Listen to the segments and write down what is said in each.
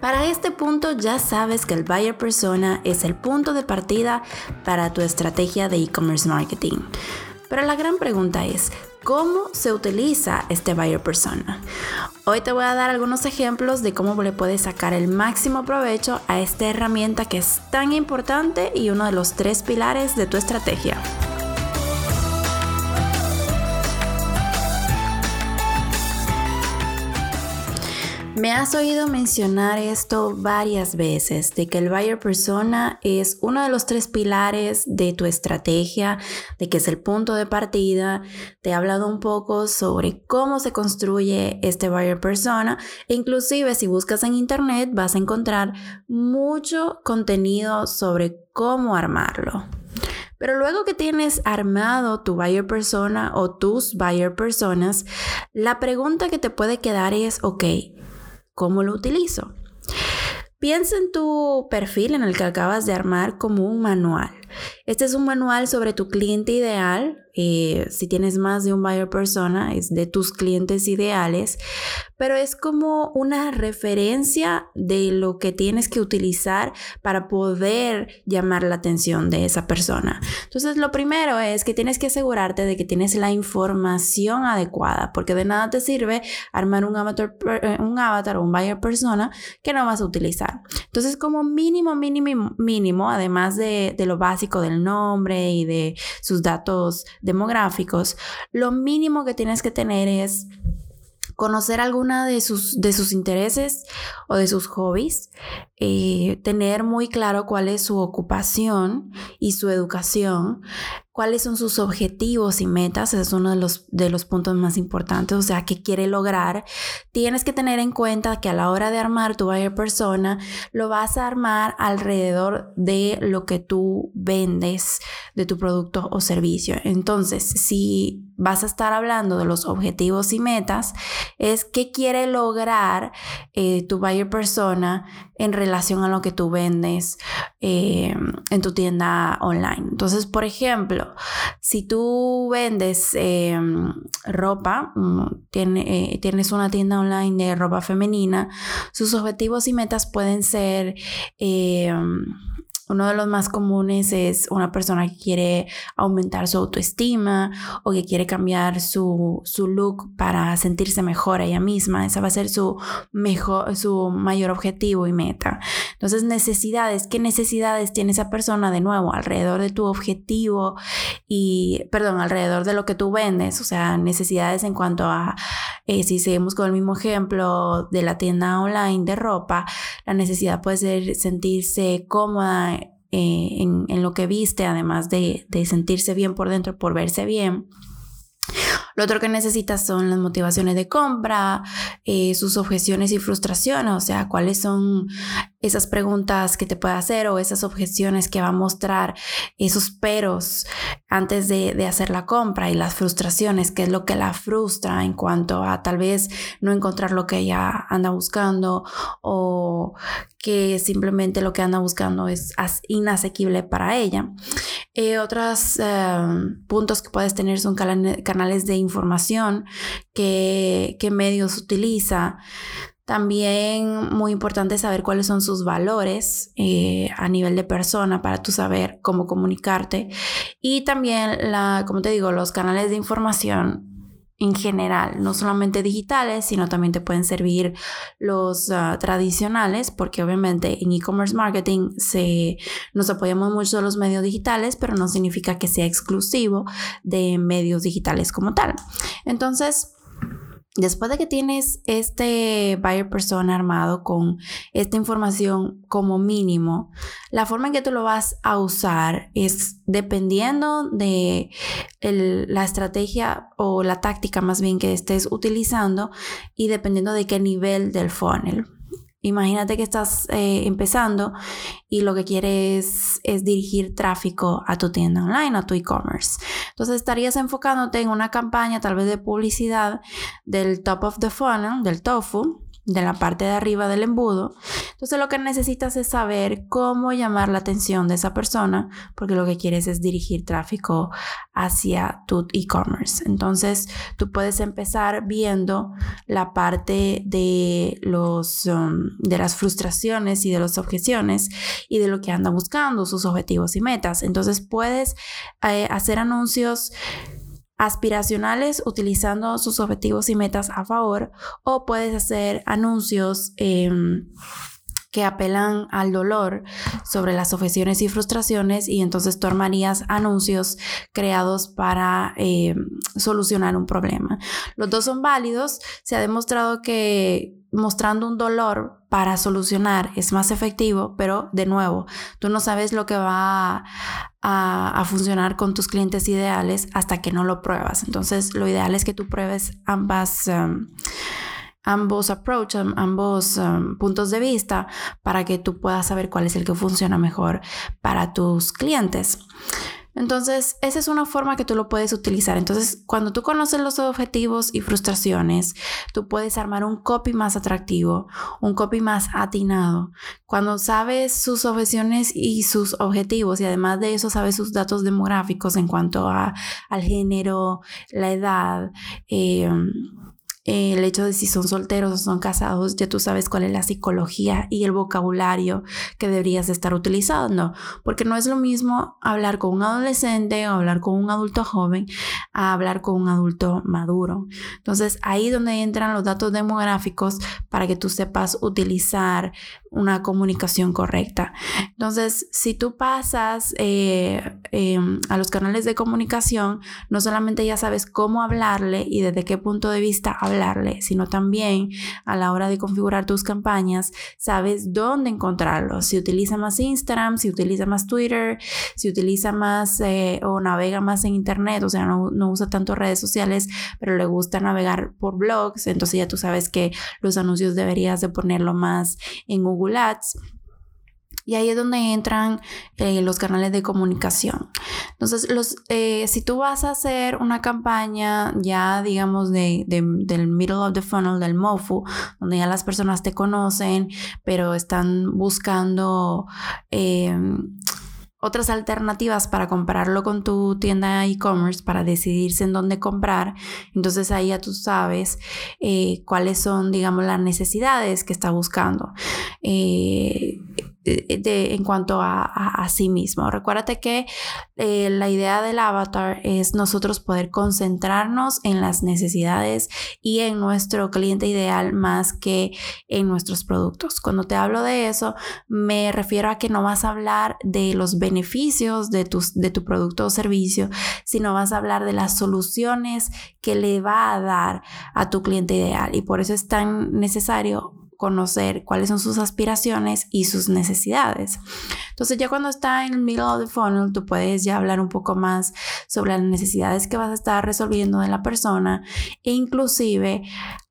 Para este punto ya sabes que el buyer persona es el punto de partida para tu estrategia de e-commerce marketing. Pero la gran pregunta es, ¿cómo se utiliza este buyer persona? Hoy te voy a dar algunos ejemplos de cómo le puedes sacar el máximo provecho a esta herramienta que es tan importante y uno de los tres pilares de tu estrategia. Me has oído mencionar esto varias veces, de que el buyer persona es uno de los tres pilares de tu estrategia, de que es el punto de partida. Te he hablado un poco sobre cómo se construye este buyer persona inclusive si buscas en internet vas a encontrar mucho contenido sobre cómo armarlo. Pero luego que tienes armado tu buyer persona o tus buyer personas, la pregunta que te puede quedar es, ok, ¿Cómo lo utilizo? Piensa en tu perfil en el que acabas de armar como un manual. Este es un manual sobre tu cliente ideal. Eh, si tienes más de un buyer persona, es de tus clientes ideales pero es como una referencia de lo que tienes que utilizar para poder llamar la atención de esa persona. Entonces, lo primero es que tienes que asegurarte de que tienes la información adecuada, porque de nada te sirve armar un avatar, eh, un avatar o un buyer persona que no vas a utilizar. Entonces, como mínimo, mínimo, mínimo, además de, de lo básico del nombre y de sus datos demográficos, lo mínimo que tienes que tener es conocer alguna de sus, de sus intereses o de sus hobbies, eh, tener muy claro cuál es su ocupación y su educación, cuáles son sus objetivos y metas, ese es uno de los, de los puntos más importantes, o sea, qué quiere lograr. Tienes que tener en cuenta que a la hora de armar tu buyer persona, lo vas a armar alrededor de lo que tú vendes de tu producto o servicio. Entonces, si vas a estar hablando de los objetivos y metas, es qué quiere lograr eh, tu buyer persona en relación a lo que tú vendes eh, en tu tienda online. Entonces, por ejemplo, si tú vendes em, ropa, mm, eh, tienes una tienda online de ropa femenina, sus objetivos y metas pueden ser uno de los más comunes es una persona que quiere aumentar su autoestima o que quiere cambiar su, look para sentirse mejor ella misma. Esa va a ser su, mejor, su mayor objetivo y meta. Entonces, necesidades. ¿Qué necesidades tiene esa persona de nuevo alrededor de tu objetivo y, perdón, alrededor de lo que tú vendes? O sea, necesidades en cuanto a, eh, si seguimos con el mismo ejemplo de la tienda online de ropa, la necesidad puede ser sentirse cómoda eh, en, lo que viste, además de, de sentirse bien por dentro, por verse bien. Lo otro que necesitas son las motivaciones de compra, eh, sus objeciones y frustraciones, o sea, cuáles son esas preguntas que te puede hacer o esas objeciones que va a mostrar, esos peros antes de, de hacer la compra y las frustraciones, qué es lo que la frustra en cuanto a tal vez no encontrar lo que ella anda buscando o que simplemente lo que anda buscando es inasequible para ella. Eh, otros em, puntos que puedes tener son canales de información, que, qué medios utiliza. También muy importante saber cuáles son sus valores eh, a nivel de persona para tú saber cómo comunicarte. Y también, la, como te digo, los canales de información en general, no solamente digitales, sino también te pueden servir los ah, tradicionales, porque obviamente en e-commerce marketing se, nos apoyamos mucho de los medios digitales, pero no significa que sea exclusivo de medios digitales como tal. Entonces, Después de que tienes este buyer persona armado con esta información como mínimo, la forma en que tú lo vas a usar es dependiendo de la estrategia o la táctica más bien que estés utilizando y dependiendo de qué nivel del funnel. Imagínate que estás eh, empezando y lo que quieres es dirigir tráfico a tu tienda online, a tu e-commerce. Entonces estarías enfocándote en una campaña tal vez de publicidad del top of the funnel, del tofu, de la parte de arriba del embudo. Entonces lo que necesitas es saber cómo llamar la atención de esa persona, porque lo que quieres es dirigir tráfico hacia tu e-commerce. Entonces tú puedes empezar viendo la parte de, los, um, de las frustraciones y de las objeciones y de lo que anda buscando, sus objetivos y metas. Entonces puedes eh, hacer anuncios aspiracionales utilizando sus objetivos y metas a favor o puedes hacer anuncios em, que apelan al dolor sobre las objeciones y frustraciones y entonces tú armarías anuncios creados para em, solucionar un problema. Los dos son válidos. Se ha demostrado que mostrando un dolor para solucionar es más efectivo, pero de nuevo, tú no sabes lo que va a, funcionar con tus clientes ideales hasta que no lo pruebas. Entonces, lo ideal es que tú pruebes ambas... Um, ambos approach, ambos puntos de vista para que tú puedas saber cuál es el que funciona mejor para tus clientes. Entonces, esa es una forma que tú lo puedes utilizar. Entonces, cuando tú conoces los objetivos y frustraciones, tú puedes armar un copy más atractivo, un copy más atinado. Cuando sabes sus objeciones y sus objetivos y además de eso sabes sus datos demográficos en cuanto a, al género, la edad, eh, el hecho de si son solteros o son casados, ya tú sabes cuál es la psicología y el vocabulario que deberías estar utilizando, porque no es lo mismo hablar con un adolescente o hablar con un adulto joven a hablar con un adulto maduro. Entonces ahí donde entran los datos demográficos para que tú sepas utilizar una comunicación correcta. Entonces, si tú pasas eh, em, a los canales de comunicación, no solamente ya sabes cómo hablarle y desde qué punto de vista hablarle, sino también a la hora de configurar tus campañas, sabes dónde encontrarlo. Si utiliza más Instagram, si utiliza más Twitter, si utiliza más eh, o navega más en Internet, o sea, no, no usa tanto redes sociales, pero le gusta navegar por blogs, entonces ya tú sabes que los anuncios deberías de ponerlo más en Google Google Ads. Y ahí es donde entran eh, los canales de comunicación. Entonces, los, eh, si tú vas a hacer una campaña ya, digamos, de, del middle of the funnel, del MOFU, donde ya las personas te conocen, pero están buscando eh, otras alternativas para compararlo con tu tienda e-commerce para decidirse en dónde comprar. Entonces ahí ya tú sabes cuáles son, digamos, las necesidades que está buscando. En cuanto a, sí mismo. Recuérdate que eh, la idea del avatar es nosotros poder concentrarnos en las necesidades y en nuestro cliente ideal más que en nuestros productos. Cuando te hablo de eso, me refiero a que no vas a hablar de los beneficios de, tus, de tu producto o servicio, sino vas a hablar de las soluciones que le va a dar a tu cliente ideal. Y por eso es tan necesario conocer cuáles son sus aspiraciones y sus necesidades. Entonces ya cuando está en el middle of the funnel, tú puedes ya hablar un poco más sobre las necesidades que vas a estar resolviendo de la persona e inclusive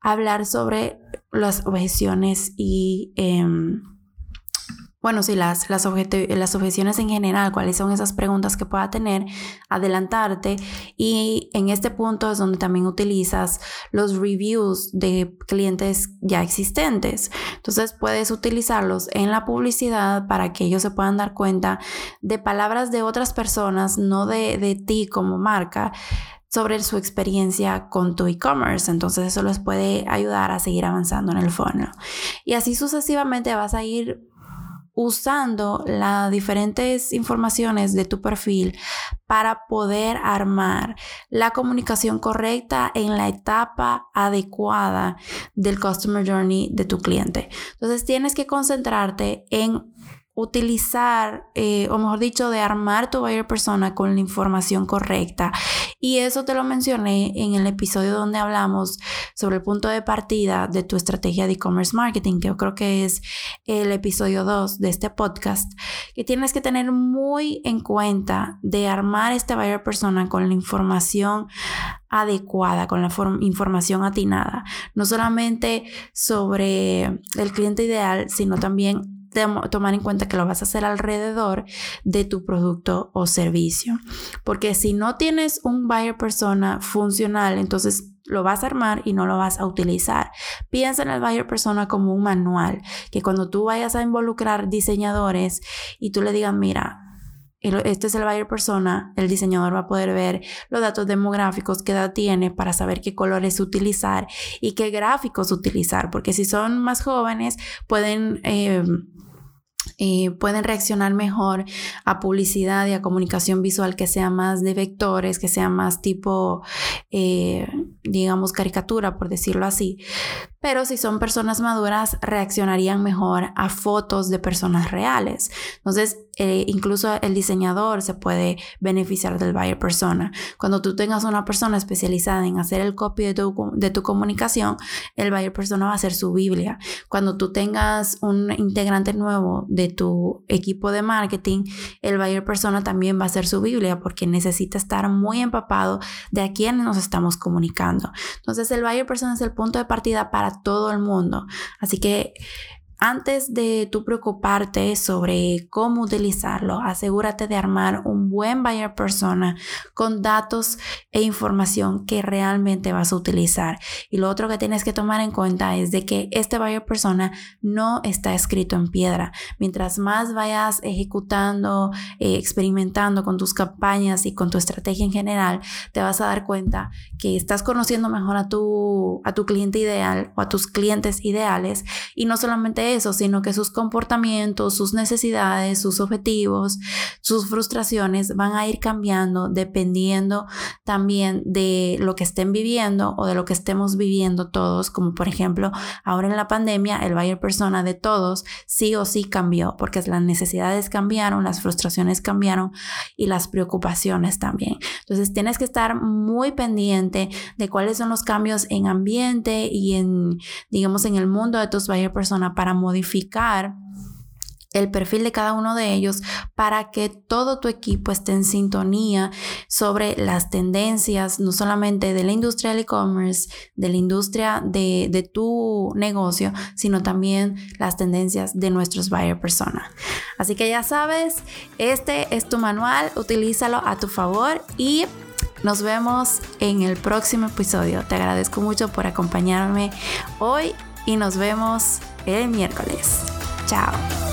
hablar sobre las objeciones y... Em, bueno, sí, las, las, las objeciones en general, cuáles son esas preguntas que pueda tener, adelantarte y en este punto es donde también utilizas los reviews de clientes ya existentes. Entonces puedes utilizarlos en la publicidad para que ellos se puedan dar cuenta de palabras de otras personas, no de, de ti como marca sobre su experiencia con tu e-commerce. Entonces eso les puede ayudar a seguir avanzando en el funnel. Y así sucesivamente vas a ir usando las diferentes informaciones de tu perfil para poder armar la comunicación correcta en la etapa adecuada del Customer Journey de tu cliente. Entonces tienes que concentrarte en utilizar, eh, o mejor dicho, de armar tu buyer persona con la información correcta. Y eso te lo mencioné en el episodio donde hablamos sobre el punto de partida de tu estrategia de e-commerce marketing, que yo creo que es el episodio 2 de este podcast, que tienes que tener muy en cuenta de armar este buyer persona con la información adecuada, con la información atinada, no solamente sobre el cliente ideal, sino también tomar en cuenta que lo vas a hacer alrededor de tu producto o servicio. Porque si no tienes un buyer persona funcional, entonces lo vas a armar y no lo vas a utilizar. Piensa en el buyer persona como un manual, que cuando tú vayas a involucrar diseñadores y tú le digas, mira, este es el buyer persona, el diseñador va a poder ver los datos demográficos, qué edad tiene para saber qué colores utilizar y qué gráficos utilizar, porque si son más jóvenes pueden... Eh, pueden reaccionar mejor a publicidad y a comunicación visual que sea más de vectores, que sea más tipo, eh, digamos, caricatura, por decirlo así. Pero si son personas maduras, reaccionarían mejor a fotos de personas reales. Entonces, eh, incluso el diseñador se puede beneficiar del buyer persona. Cuando tú tengas una persona especializada en hacer el copy de tu, de tu comunicación, el buyer persona va a ser su Biblia. Cuando tú tengas un integrante nuevo de tu equipo de marketing, el buyer persona también va a ser su Biblia porque necesita estar muy empapado de a quién nos estamos comunicando. Entonces, el buyer persona es el punto de partida para todo el mundo. Así que antes de tú preocuparte sobre cómo utilizarlo, asegúrate de armar un buen buyer persona con datos e información que realmente vas a utilizar. Y lo otro que tienes que tomar en cuenta es de que este buyer persona no está escrito en piedra. Mientras más vayas ejecutando, eh, experimentando con tus campañas y con tu estrategia en general, te vas a dar cuenta que estás conociendo mejor a tu, a tu cliente ideal o a tus clientes ideales y no eso, sino que sus comportamientos, sus necesidades, sus objetivos, sus frustraciones van a ir cambiando dependiendo también de lo que estén viviendo o de lo que estemos viviendo todos, como por ejemplo ahora en la pandemia el buyer persona de todos sí o sí cambió porque las necesidades cambiaron, las frustraciones cambiaron y las preocupaciones también. Entonces tienes que estar muy pendiente de cuáles son los cambios en ambiente y en digamos en el mundo de tus buyer persona para modificar el perfil de cada uno de ellos para que todo tu equipo esté en sintonía sobre las tendencias, no solamente de la industria del e-commerce, de la industria de, tu negocio, sino también las tendencias de nuestros buyer persona. Así que ya sabes, este es tu manual, utilízalo a tu favor y nos vemos en el próximo episodio. Te agradezco mucho por acompañarme hoy y nos vemos el miércoles. Chao.